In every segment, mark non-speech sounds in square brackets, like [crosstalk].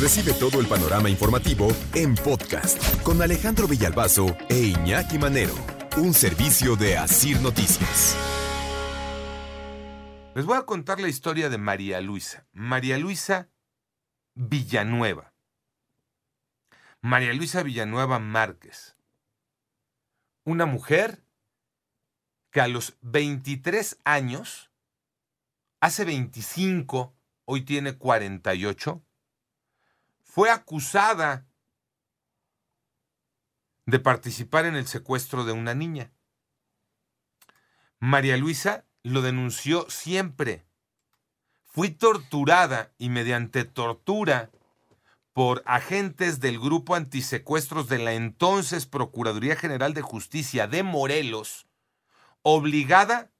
Recibe todo el panorama informativo en podcast con Alejandro Villalbazo e Iñaki Manero, un servicio de Asir Noticias. Les voy a contar la historia de María Luisa. María Luisa Villanueva. María Luisa Villanueva Márquez. Una mujer que a los 23 años, hace 25, hoy tiene 48, fue acusada de participar en el secuestro de una niña. María Luisa lo denunció siempre. Fui torturada y mediante tortura por agentes del grupo antisecuestros de la entonces Procuraduría General de Justicia de Morelos, obligada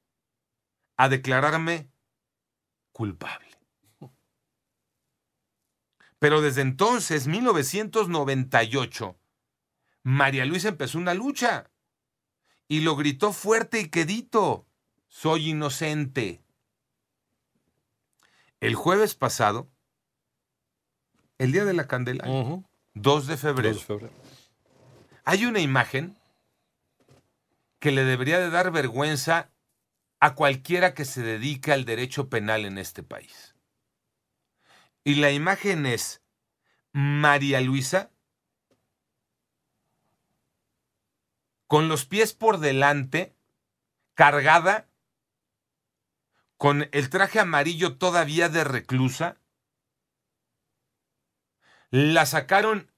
a declararme culpable. Pero desde entonces, 1998, María Luisa empezó una lucha y lo gritó fuerte y quedito, soy inocente. El jueves pasado, el día de la candela, 2 de febrero, 2 de febrero. hay una imagen que le debería de dar vergüenza a cualquiera que se dedique al derecho penal en este país. Y la imagen es María Luisa con los pies por delante, cargada, con el traje amarillo todavía de reclusa. La sacaron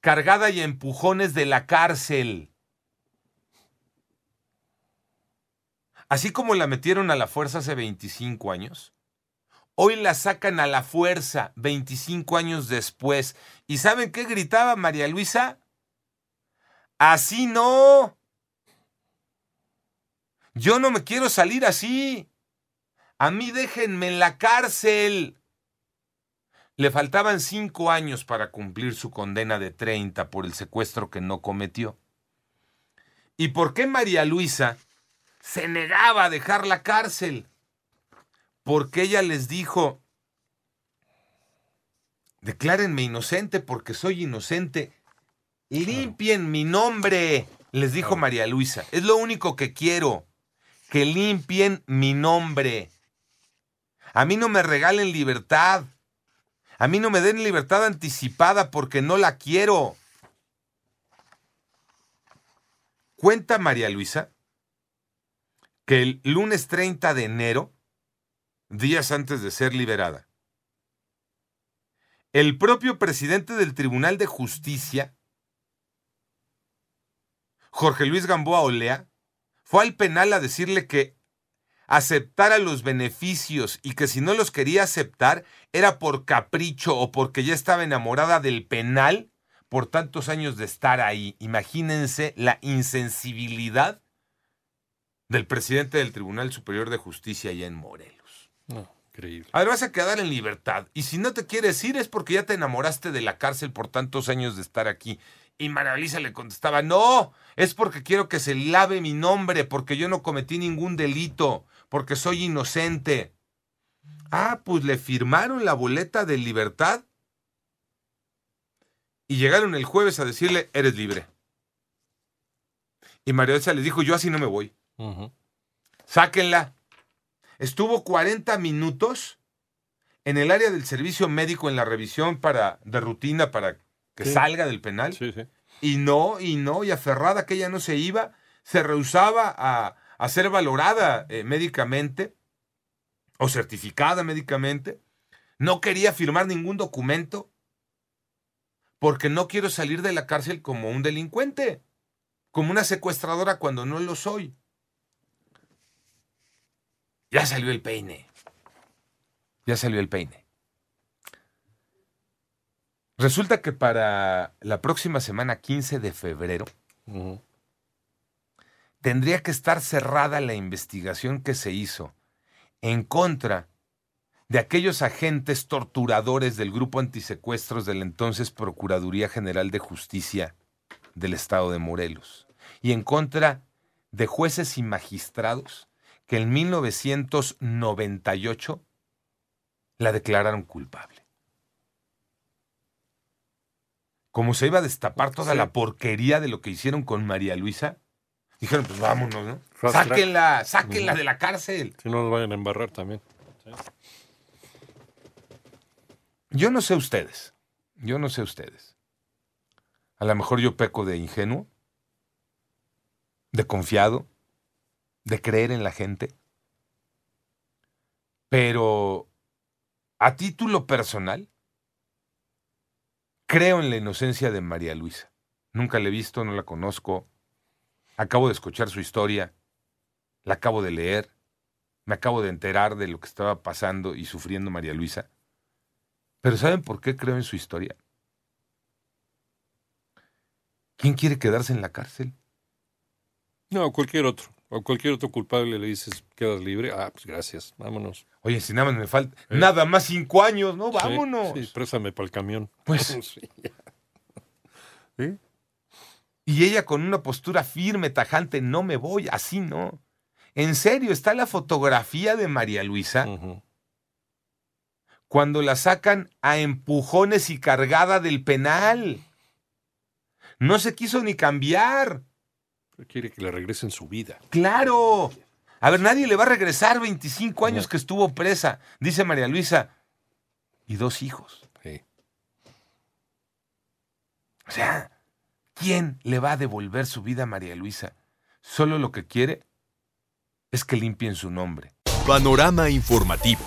cargada y empujones de la cárcel. Así como la metieron a la fuerza hace 25 años, hoy la sacan a la fuerza 25 años después. ¿Y saben qué gritaba María Luisa? Así no. Yo no me quiero salir así. A mí déjenme en la cárcel. Le faltaban cinco años para cumplir su condena de 30 por el secuestro que no cometió. ¿Y por qué María Luisa se negaba a dejar la cárcel? Porque ella les dijo, declárenme inocente porque soy inocente. Limpien mi nombre, les dijo María Luisa. Es lo único que quiero, que limpien mi nombre. A mí no me regalen libertad. A mí no me den libertad anticipada porque no la quiero. Cuenta María Luisa que el lunes 30 de enero, días antes de ser liberada, el propio presidente del Tribunal de Justicia, Jorge Luis Gamboa Olea, fue al penal a decirle que aceptara los beneficios y que si no los quería aceptar era por capricho o porque ya estaba enamorada del penal por tantos años de estar ahí. Imagínense la insensibilidad del presidente del Tribunal Superior de Justicia allá en Morelos. No, increíble. Ahora vas a quedar en libertad. Y si no te quieres ir es porque ya te enamoraste de la cárcel por tantos años de estar aquí. Y María Luisa le contestaba, no, es porque quiero que se lave mi nombre, porque yo no cometí ningún delito, porque soy inocente. Ah, pues le firmaron la boleta de libertad y llegaron el jueves a decirle, eres libre. Y María Luisa les dijo, yo así no me voy. Sáquenla. Estuvo 40 minutos en el área del servicio médico en la revisión para, de rutina para que Sí. salga del penal. Sí, sí. Y no, y no, y aferrada que ella no se iba, se rehusaba a, a ser valorada eh, médicamente o certificada médicamente. No quería firmar ningún documento porque no quiero salir de la cárcel como un delincuente, como una secuestradora cuando no lo soy. Ya salió el peine. Ya salió el peine. Resulta que para la próxima semana, 15 de febrero, tendría que estar cerrada la investigación que se hizo en contra de aquellos agentes torturadores del grupo antisecuestros de la entonces Procuraduría General de Justicia del Estado de Morelos y en contra de jueces y magistrados que en 1998 la declararon culpable. como se iba a destapar toda Sí. la porquería de lo que hicieron con María Luisa, dijeron, pues vámonos, ¿no? Fast track. Sáquenla, sáquenla de la cárcel. Si no nos vayan a embarrar también. Yo no sé ustedes, yo no sé ustedes. A lo mejor yo peco de ingenuo, de confiado, de creer en la gente, pero a título personal, creo en la inocencia de María Luisa. Nunca la he visto, no la conozco, acabo de escuchar su historia, la acabo de leer, me acabo de enterar de lo que estaba pasando y sufriendo María Luisa. Pero ¿saben por qué creo en su historia? ¿Quién quiere quedarse en la cárcel? No, cualquier otro. O cualquier otro culpable le dices, quedas libre. Ah, pues gracias, vámonos. Oye, si nada más me falta, Eh. nada más cinco años, ¿no? Sí, Vámonos. Sí, préstame para el camión. Pues- [laughs] Sí. ¿Sí? Y ella con una postura firme, tajante, no me voy, así no. En serio, está la fotografía de María Luisa cuando la sacan a empujones y cargada del penal. No se quiso ni cambiar. Quiere que le regresen su vida. Claro. A ver, nadie le va a regresar 25 años No. que estuvo presa, dice María Luisa. Y dos hijos. Sí. O sea, ¿quién le va a devolver su vida a María Luisa? Solo lo que quiere es que limpien su nombre. Panorama informativo.